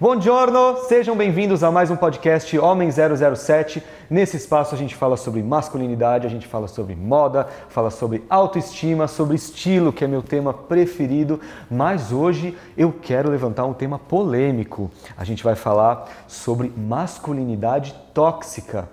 Buongiorno, sejam bem-vindos a mais um podcast Homem 007. Nesse espaço a gente fala sobre masculinidade, a gente fala sobre moda, fala sobre autoestima, sobre estilo, que é meu tema preferido, mas hoje eu quero levantar um tema polêmico. A gente vai falar sobre masculinidade tóxica.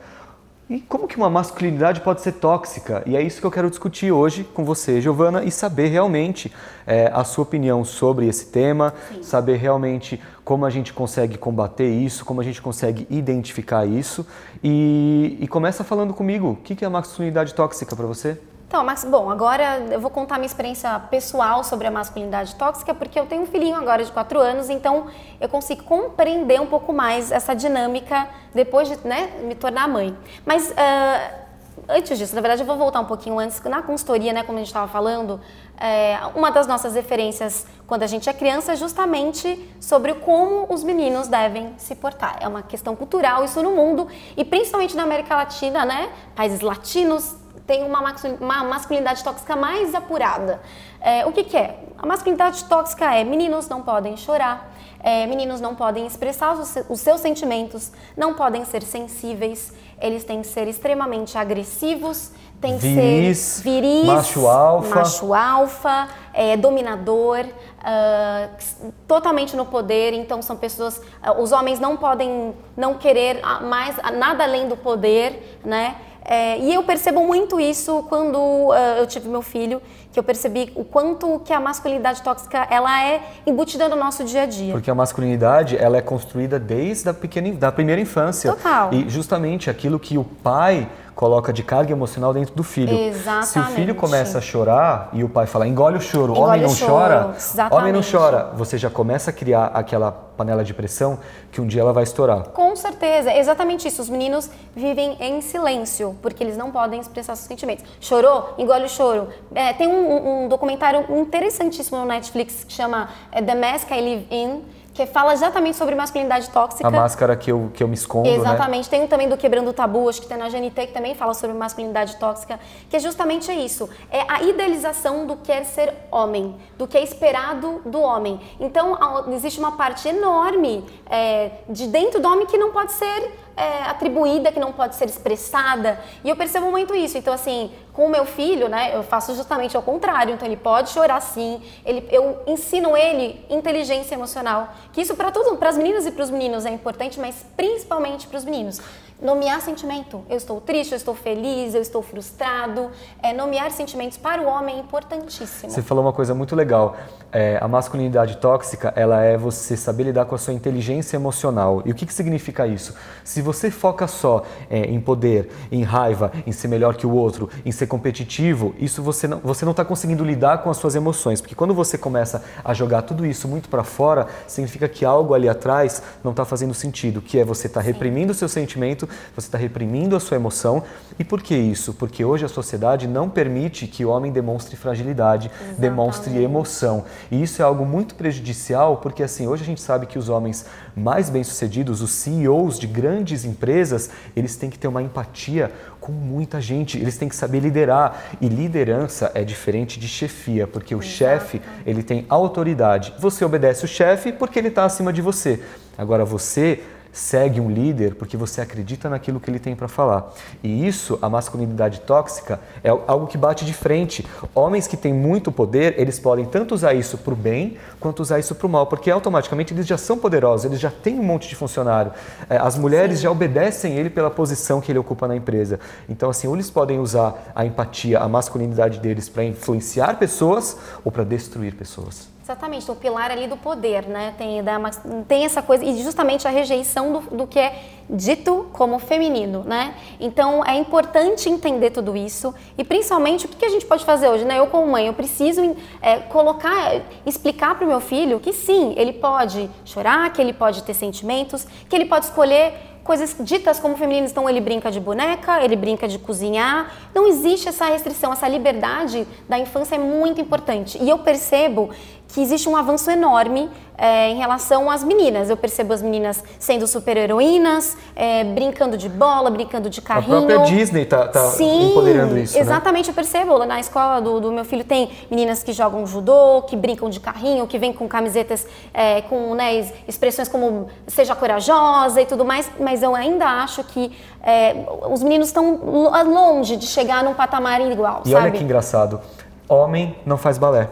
E como que uma masculinidade pode ser tóxica? E é isso que eu quero discutir hoje com você, Giovana, e saber realmente é, a sua opinião sobre esse tema, Sim. saber realmente como a gente consegue combater isso, como a gente consegue identificar isso. E, e começa falando comigo, o que, que é a masculinidade tóxica para você? Então, Max, bom, agora eu vou contar minha experiência pessoal sobre a masculinidade tóxica, porque eu tenho um filhinho agora de 4 anos, então eu consigo compreender um pouco mais essa dinâmica depois de né, me tornar mãe. Mas uh, antes disso, na verdade, eu vou voltar um pouquinho antes, na consultoria, né, como a gente estava falando, é, uma das nossas referências quando a gente é criança é justamente sobre como os meninos devem se portar. É uma questão cultural, isso no mundo, e principalmente na América Latina, né, países latinos, tem uma masculinidade tóxica mais apurada. É, o que, que, é? A masculinidade tóxica é meninos não podem chorar, é, meninos não podem expressar os, os, seus sentimentos, não podem ser sensíveis, eles têm que ser extremamente agressivos, têm que ser viris, macho alfa, macho alfa é, dominador, uh, totalmente no poder. Então são pessoas, uh, os homens não podem não querer mais nada além do poder, né? É, e eu percebo muito isso quando uh, eu tive meu filho, que eu percebi o quanto que a masculinidade tóxica ela é embutida no nosso dia a dia. Porque a masculinidade ela é construída desde a pequena, da primeira infância. Total. E justamente aquilo que o pai coloca de carga emocional dentro do filho. Exatamente. Se o filho começa a chorar e o pai fala engole o choro, engole homem não choro. chora, Exatamente. homem não chora, você já começa a criar aquela panela de pressão que um dia ela vai estourar. Com certeza, exatamente isso. Os meninos vivem em silêncio porque eles não podem expressar seus sentimentos. Chorou? Engole o choro. É, tem um, um, documentário interessantíssimo no Netflix que chama é, The Mask I Live In que fala exatamente sobre masculinidade tóxica. A máscara que eu, que eu me escondo, né? Exatamente. Né? Tem um também do Quebrando o Tabu, acho que tem na GNT, que também fala sobre masculinidade tóxica, que é justamente isso. É a idealização do que é ser homem, do que é esperado do homem. Então, existe uma parte enorme é, de dentro do homem que não pode ser é, atribuída, que não pode ser expressada. E eu percebo muito isso. Então, assim, com o meu filho, né, eu faço justamente ao contrário. Então, ele pode chorar sim. Ele, eu ensino ele inteligência emocional. Que isso para tudo, para as meninas e para os meninos é importante, mas principalmente para os meninos nomear sentimento. Eu estou triste, eu estou feliz, eu estou frustrado. É, nomear sentimentos para o homem é importantíssimo. Você falou uma coisa muito legal. É, a masculinidade tóxica, ela é você saber lidar com a sua inteligência emocional. E o que, que significa isso? Se você foca só é, em poder, em raiva, em ser melhor que o outro, em ser competitivo, isso você não você não está conseguindo lidar com as suas emoções, porque quando você começa a jogar tudo isso muito para fora, significa que algo ali atrás não está fazendo sentido, que é você estar tá reprimindo o seu sentimento você está reprimindo a sua emoção. E por que isso? Porque hoje a sociedade não permite que o homem demonstre fragilidade, Exatamente. demonstre emoção. E isso é algo muito prejudicial, porque assim, hoje a gente sabe que os homens mais bem-sucedidos, os CEOs de grandes empresas, eles têm que ter uma empatia com muita gente, eles têm que saber liderar. E liderança é diferente de chefia, porque o chefe, ele tem autoridade. Você obedece o chefe porque ele está acima de você. Agora você segue um líder porque você acredita naquilo que ele tem para falar. E isso, a masculinidade tóxica, é algo que bate de frente. Homens que têm muito poder, eles podem tanto usar isso para o bem quanto usar isso para o mal, porque automaticamente eles já são poderosos, eles já têm um monte de funcionário. É, as mulheres Sim. já obedecem ele pela posição que ele ocupa na empresa. Então, assim, ou eles podem usar a empatia, a masculinidade deles para influenciar pessoas ou para destruir pessoas. Exatamente, o pilar ali do poder, né? Tem, tem essa coisa, e justamente a rejeição do, do que é dito como feminino, né? Então é importante entender tudo isso e principalmente o que, a gente pode fazer hoje, né? Eu como mãe, eu preciso é, colocar, explicar para o meu filho que sim, ele pode chorar, que ele pode ter sentimentos, que ele pode escolher coisas ditas como femininas. Então, ele brinca de boneca, ele brinca de cozinhar. Não existe essa restrição, essa liberdade da infância é muito importante. E eu percebo que existe um avanço enorme é, em relação às meninas. Eu percebo as meninas sendo super heroínas, é, brincando de bola, brincando de carrinho. A própria Disney tá, tá Sim, empoderando isso. Né? Exatamente, né? eu percebo. Na escola do, do, meu filho tem meninas que jogam judô, que brincam de carrinho, que vêm com camisetas é, com né, expressões como seja corajosa e tudo mais, mas eu ainda acho que é, os meninos estão longe de chegar num patamar igual. E sabe? olha que engraçado. Homem não faz balé.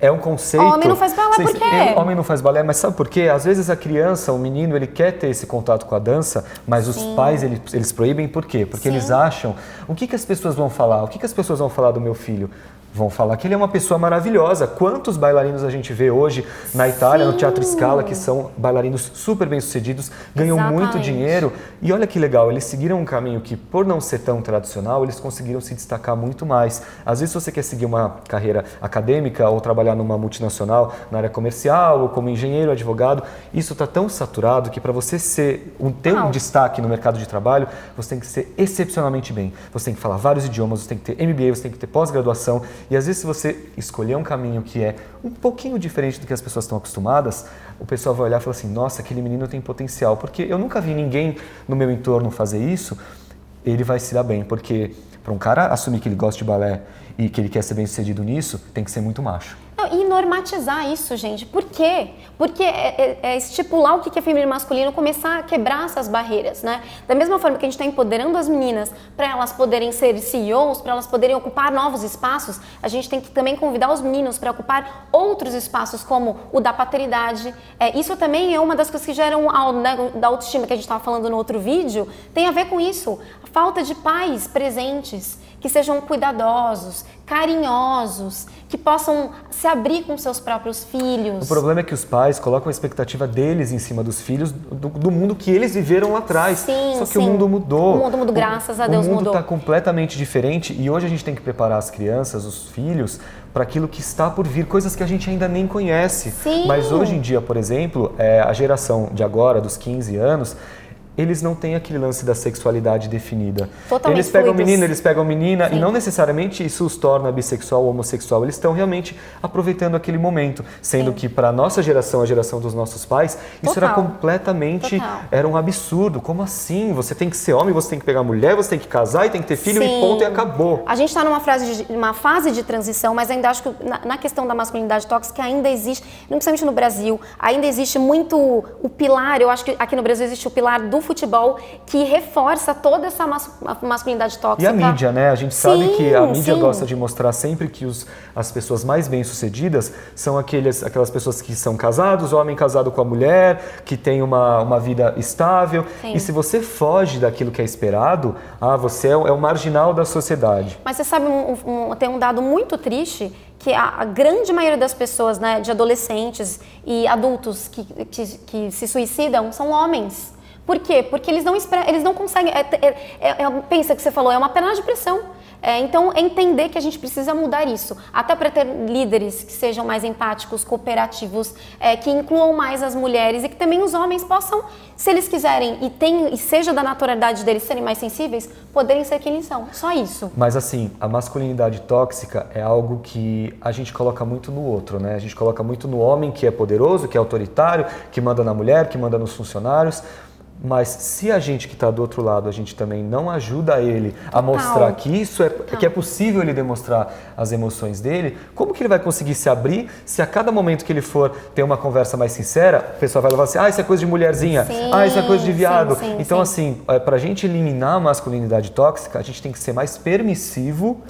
É um conceito. Homem não faz balé por quê? Homem não faz balé, mas sabe por quê? Às vezes a criança, o menino, ele quer ter esse contato com a dança, mas Sim. os pais eles, eles proíbem por quê? Porque Sim. eles acham o que, que as pessoas vão falar? O que, que as pessoas vão falar do meu filho? Vão falar que ele é uma pessoa maravilhosa. Quantos bailarinos a gente vê hoje na Itália, Sim. no Teatro Scala, que são bailarinos super bem-sucedidos, ganham Exatamente. muito dinheiro. E olha que legal, eles seguiram um caminho que, por não ser tão tradicional, eles conseguiram se destacar muito mais. Às vezes, você quer seguir uma carreira acadêmica ou trabalhar numa multinacional, na área comercial, ou como engenheiro, advogado, isso está tão saturado que para você ser um, ter um destaque no mercado de trabalho, você tem que ser excepcionalmente bem. Você tem que falar vários idiomas, você tem que ter MBA, você tem que ter pós-graduação. E às vezes, se você escolher um caminho que é um pouquinho diferente do que as pessoas estão acostumadas, o pessoal vai olhar e falar assim: nossa, aquele menino tem potencial. Porque eu nunca vi ninguém no meu entorno fazer isso, ele vai se dar bem. Porque para um cara assumir que ele gosta de balé e que ele quer ser bem sucedido nisso, tem que ser muito macho. Normatizar isso, gente. Por quê? Porque é, é, é estipular o que é feminino e masculino, começar a quebrar essas barreiras, né? Da mesma forma que a gente está empoderando as meninas para elas poderem ser CEOs, para elas poderem ocupar novos espaços, a gente tem que também convidar os meninos para ocupar outros espaços, como o da paternidade. É, isso também é uma das coisas que geram né, da autoestima que a gente estava falando no outro vídeo, tem a ver com isso. A falta de pais presentes que sejam cuidadosos, carinhosos, que possam se abrir com seus próprios filhos. O problema é que os pais colocam a expectativa deles em cima dos filhos do, do mundo que eles viveram lá atrás. Sim, Só que sim. o mundo mudou. O mundo mudou, graças a Deus mudou. O mundo está completamente diferente e hoje a gente tem que preparar as crianças, os filhos, para aquilo que está por vir, coisas que a gente ainda nem conhece. Sim. Mas hoje em dia, por exemplo, é, a geração de agora, dos 15 anos, eles não têm aquele lance da sexualidade definida. Totalmente eles pegam fluidos. menino, eles pegam menina Sim. e não necessariamente isso os torna bissexual ou homossexual. Eles estão realmente aproveitando aquele momento, sendo Sim. que para a nossa geração, a geração dos nossos pais, isso Total. era completamente Total. era um absurdo. Como assim? Você tem que ser homem, você tem que pegar mulher, você tem que casar e tem que ter filho Sim. e ponto e acabou. A gente está numa fase de, uma fase de transição, mas ainda acho que na, na questão da masculinidade tóxica ainda existe, principalmente no Brasil, ainda existe muito o pilar. Eu acho que aqui no Brasil existe o pilar do futebol que reforça toda essa mas, masculinidade tóxica. E a mídia, né? A gente sim, sabe que a mídia sim. gosta de mostrar sempre que os, as pessoas mais bem-sucedidas são aqueles, aquelas pessoas que são casados, homem casado com a mulher, que tem uma, uma vida estável. Sim. E se você foge daquilo que é esperado, ah, você é, é o marginal da sociedade. Mas você sabe, um, um, tem um dado muito triste que a, a, grande maioria das pessoas, né, de adolescentes e adultos que, que, que se suicidam são homens. Por quê? Porque eles não, eles não conseguem. É, é, é, é, pensa que você falou, é uma panela de pressão. É, então, é entender que a gente precisa mudar isso. Até para ter líderes que sejam mais empáticos, cooperativos, é, que incluam mais as mulheres e que também os homens possam, se eles quiserem e, tem, e seja da naturalidade deles serem mais sensíveis, poderem ser quem eles são. Só isso. Mas assim, a masculinidade tóxica é algo que a gente coloca muito no outro, né? A gente coloca muito no homem que é poderoso, que é autoritário, que manda na mulher, que manda nos funcionários. Mas se a gente que está do outro lado, a gente também não ajuda ele a mostrar que isso é que é possível ele demonstrar as emoções dele, como que ele vai conseguir se abrir se a cada momento que ele for ter uma conversa mais sincera, o pessoal vai levar assim, ah, isso é coisa de mulherzinha, sim, ah, isso é coisa de viado. Sim, sim, então, assim, é, para a gente eliminar a masculinidade tóxica, a gente tem que ser mais permissivo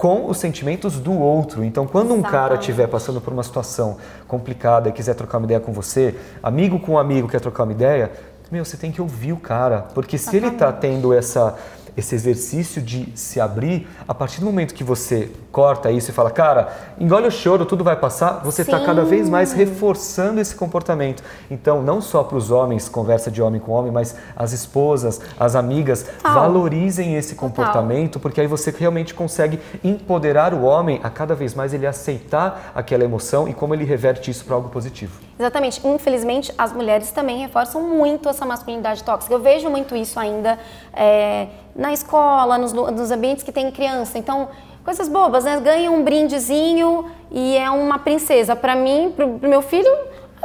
com os sentimentos do outro. Então, quando um cara estiver passando por uma situação complicada e quiser trocar uma ideia com você, amigo com um amigo quer trocar uma ideia, meu, você tem que ouvir o cara, porque se ele está tendo essa esse exercício de se abrir, a partir do momento que você corta isso e fala, cara, engole o choro, tudo vai passar, você está cada vez mais reforçando esse comportamento. Então, não só para os homens, conversa de homem com homem, mas as esposas, as amigas, Total. valorizem esse comportamento, Total. porque aí você realmente consegue empoderar o homem a cada vez mais ele aceitar aquela emoção e como ele reverte isso para algo positivo. Exatamente. Infelizmente, as mulheres também reforçam muito essa masculinidade tóxica. Eu vejo muito isso ainda é, na escola, nos, nos ambientes que tem criança. Então, coisas bobas, né? Ganha um brindezinho e é uma princesa. Para mim, pro, pro meu filho,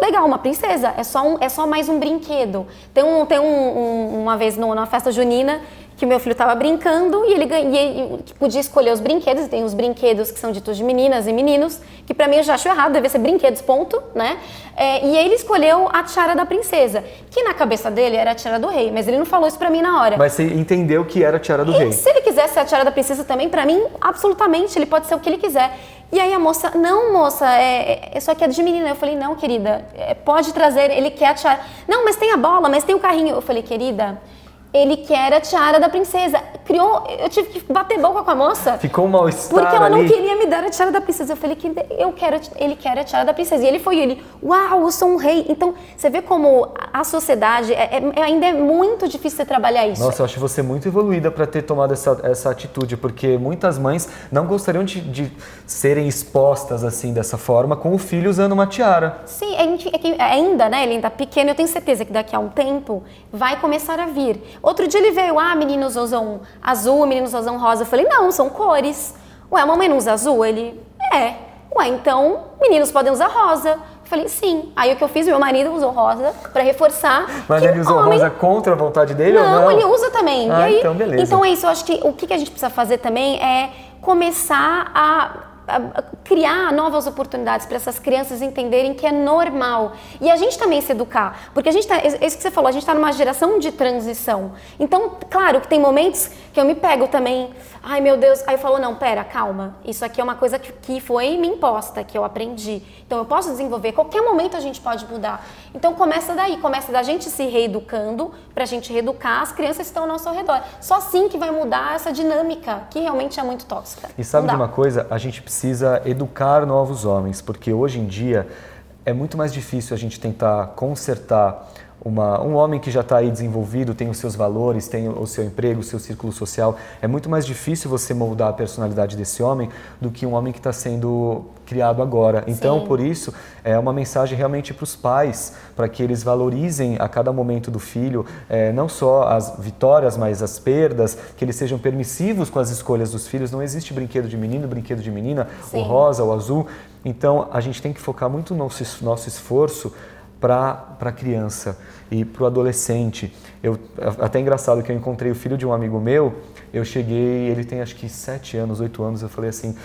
legal, uma princesa. É só, um, é só mais um brinquedo. Tem, um, tem um, um, uma vez no, na festa junina que meu filho estava brincando e ele, e ele podia escolher os brinquedos. Tem os brinquedos que são ditos de meninas e meninos, que para mim eu já acho errado, deve ser brinquedos, ponto, né? É, e ele escolheu a tiara da princesa, que na cabeça dele era a tiara do rei, mas ele não falou isso para mim na hora. Mas você entendeu que era a tiara do e rei? Se ele quisesse a tiara da princesa também, para mim, absolutamente, ele pode ser o que ele quiser. E aí a moça, não, moça, é, é, isso aqui é de menina. Eu falei, não, querida, é, pode trazer, ele quer a tiara. Não, mas tem a bola, mas tem o carrinho. Eu falei, querida, ele quer a tiara da princesa. Criou, eu tive que bater boca com a moça. Ficou um mal-estar Porque ela não ali. queria me dar a tiara da princesa. Eu falei que eu quero, ele quer a tiara da princesa. E ele foi ele, uau, eu sou um rei. Então, você vê como a sociedade, é, é- ainda é muito difícil você trabalhar isso. Nossa, eu acho você muito evoluída para ter tomado essa, essa atitude, porque muitas mães não gostariam de, de serem expostas assim dessa forma com o filho usando uma tiara. Sim, é é ainda, né, ele ainda pequeno, eu tenho certeza que daqui a um tempo vai começar a vir. Outro dia ele veio, ah, meninos usam azul, meninos usam rosa. Eu falei, não, são cores. Ué, a mamãe não usa azul? Ele, é. Ué, então meninos podem usar rosa. Eu falei, sim. Aí o que eu fiz, meu marido usou rosa pra reforçar. Mas ele usou homem- rosa contra a vontade dele ou não, não? ele usa também. Ah, aí, então beleza. Então é isso, eu acho que o que a gente precisa fazer também é começar a criar novas oportunidades para essas crianças entenderem que é normal. E a gente também se educar, porque a gente tá, é isso que você falou, a gente está numa geração de transição. Então, claro que tem momentos que eu me pego também, ai meu Deus, aí eu falo, não, pera, calma, isso aqui é uma coisa que, que foi me imposta, que eu aprendi. Então eu posso desenvolver, qualquer momento a gente pode mudar. Então começa daí, começa da gente se reeducando, para a gente reeducar as crianças que estão ao nosso redor. Só assim que vai mudar essa dinâmica, que realmente é muito tóxica. E sabe de uma coisa? A gente precisa educar novos homens, porque hoje em dia é muito mais difícil a gente tentar consertar uma, um homem que já está aí desenvolvido, tem os seus valores, tem o seu emprego, o seu círculo social. É muito mais difícil você moldar a personalidade desse homem do que um homem que está sendo criado agora. Então, Sim. por isso, é uma mensagem realmente para os pais, para que eles valorizem a cada momento do filho, eh, não só as vitórias, mas as perdas, que eles sejam permissivos com as escolhas dos filhos. Não existe brinquedo de menino, brinquedo de menina, o Sim. rosa, o azul. Então, a gente tem que focar muito no nosso esforço para a criança e para o adolescente. Eu, até engraçado que eu encontrei o filho de um amigo meu, eu cheguei, ele tem acho que sete anos, oito anos, eu falei assim,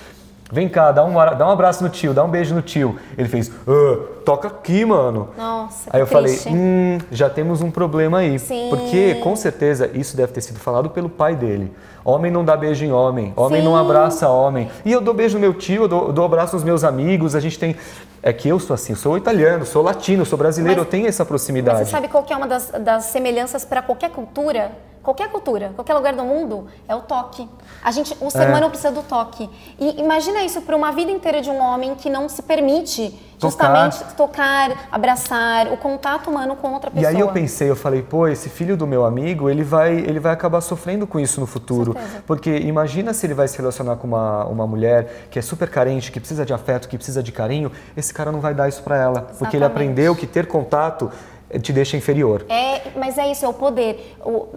vem cá, dá um, dá um abraço no tio, dá um beijo no tio. Ele fez, "Ah, toca aqui, mano. Nossa, que Aí eu triste. falei, hum, já temos um problema aí. Sim. Porque, com certeza, isso deve ter sido falado pelo pai dele. Homem não dá beijo em homem, homem não Sim. abraça homem. E eu dou beijo no meu tio, eu dou, eu dou abraço nos meus amigos, a gente tem... É que eu sou assim, eu sou italiano, sou latino, sou brasileiro, Mas- eu tenho essa proximidade. Mas você sabe qual que é uma das, das semelhanças para qualquer cultura? Qualquer cultura, qualquer lugar do mundo, é o toque. A gente, o ser É. humano precisa do toque. E imagina isso para uma vida inteira de um homem que não se permite justamente tocar, abraçar, o contato humano com outra E pessoa. aí eu pensei, eu falei, pô, esse filho do meu amigo, ele vai, ele vai acabar sofrendo com isso no futuro. certeza. Porque imagina se ele vai se relacionar com uma, uma mulher que é super carente, que precisa de afeto, que precisa de carinho, esse cara não vai dar isso pra ela. Porque ele Exatamente. aprendeu que ter contato te deixa inferior. É, mas é isso, é o poder. O-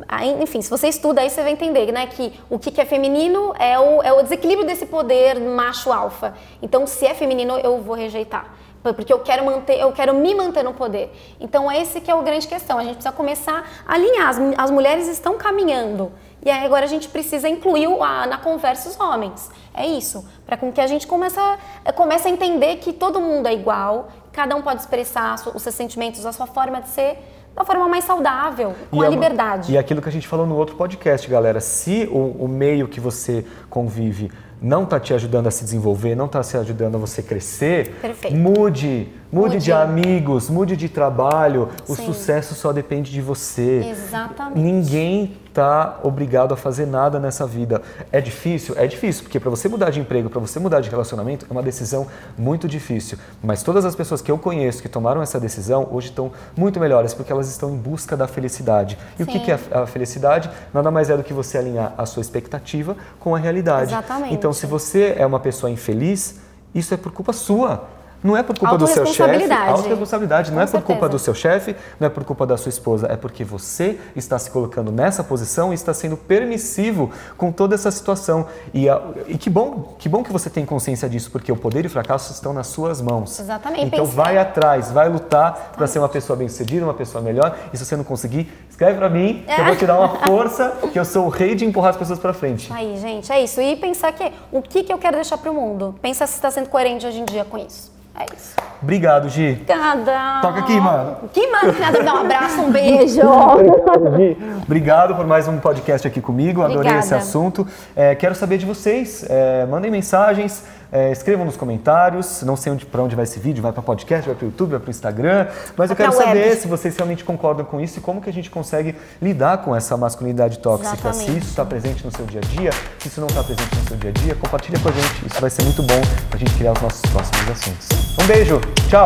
enfim, se você estuda aí, você vai entender, né? Que o que é feminino é o, é o desequilíbrio desse poder macho-alfa. Então, se é feminino, eu vou rejeitar. Porque eu quero manter, eu quero me manter no poder. Então, esse que é o grande questão. A gente precisa começar a alinhar. As, as mulheres estão caminhando. E aí agora a gente precisa incluir a- na conversa os homens. É isso. Para que a gente comece a, comece a entender que todo mundo é igual, cada um pode expressar os seus sentimentos, a sua forma de ser da forma mais saudável, com E a é uma- liberdade. E aquilo que a gente falou no outro podcast, galera. Se o, o meio que você convive não está te ajudando a se desenvolver, não está se ajudando a você crescer, Perfeito. mude. Mude de Mude. amigos, mude de trabalho. O Sim. sucesso só depende de você. Exatamente. Ninguém está obrigado a fazer nada nessa vida. É difícil? É difícil, porque para você mudar de emprego, para você mudar de relacionamento, é uma decisão muito difícil. Mas todas as pessoas que eu conheço que tomaram essa decisão hoje estão muito melhores, porque elas estão em busca da felicidade. E o que Sim. que é a felicidade? Nada mais é do que você alinhar a sua expectativa com a realidade. Exatamente. Então, se você é uma pessoa infeliz, isso é por culpa sua. Não é por culpa do seu chefe. Autoresponsabilidade. Não Com é por culpa do seu chefe, não é por culpa da sua esposa. É porque você está se colocando nessa posição e está sendo permissivo com toda essa situação. E, a- e que bom, que bom que você tem consciência disso, porque o poder e o fracasso estão nas suas mãos. Exatamente. Então Pense- vai atrás, vai lutar para ser uma pessoa bem-sucedida, uma pessoa melhor. E se você não conseguir, escreve para mim, que eu vou te dar uma força, que eu sou o rei de empurrar as pessoas para frente. Aí, gente, é isso. E pensar que o que, que eu quero deixar pro mundo. Pensa se está sendo coerente hoje em dia com isso. É isso. Obrigado, Gi. Obrigada. Toca aqui, mano. Que mano, nada, dá um abraço, um beijo. Gi, Obrigado por mais um podcast aqui comigo. Adorei Obrigada. esse assunto. É, quero saber de vocês. É, mandem mensagens, é, escrevam nos comentários. Não sei onde, para onde vai esse vídeo, vai para podcast, vai para o YouTube, vai para o Instagram. Mas eu quero saber web. se vocês realmente concordam com isso e como que a gente consegue lidar com essa masculinidade tóxica. Exatamente. Se isso está presente no seu dia a dia, se isso não está presente no seu dia a dia, compartilha com a gente. Isso vai ser muito bom para a gente criar os nossos próximos assuntos. Um beijo, tchau!